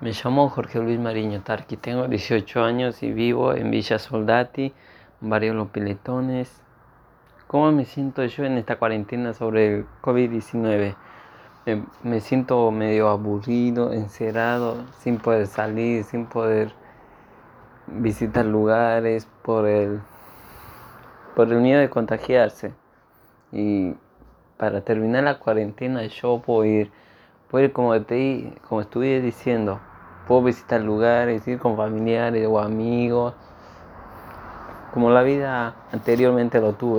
Me llamo Jorge Luis Mariño Tarqui, tengo 18 años y vivo en Villa Soldati, barrio Los Piletones. ¿Cómo me siento yo en esta cuarentena sobre el COVID-19? Me, me siento medio aburrido, encerrado, sin poder salir, sin poder visitar lugares por el, por el miedo de contagiarse. Y para terminar la cuarentena yo puedo ir, puedo ir como, te, como estuve diciendo, puedo visitar lugares, ir con familiares o amigos, como la vida anteriormente lo tuve.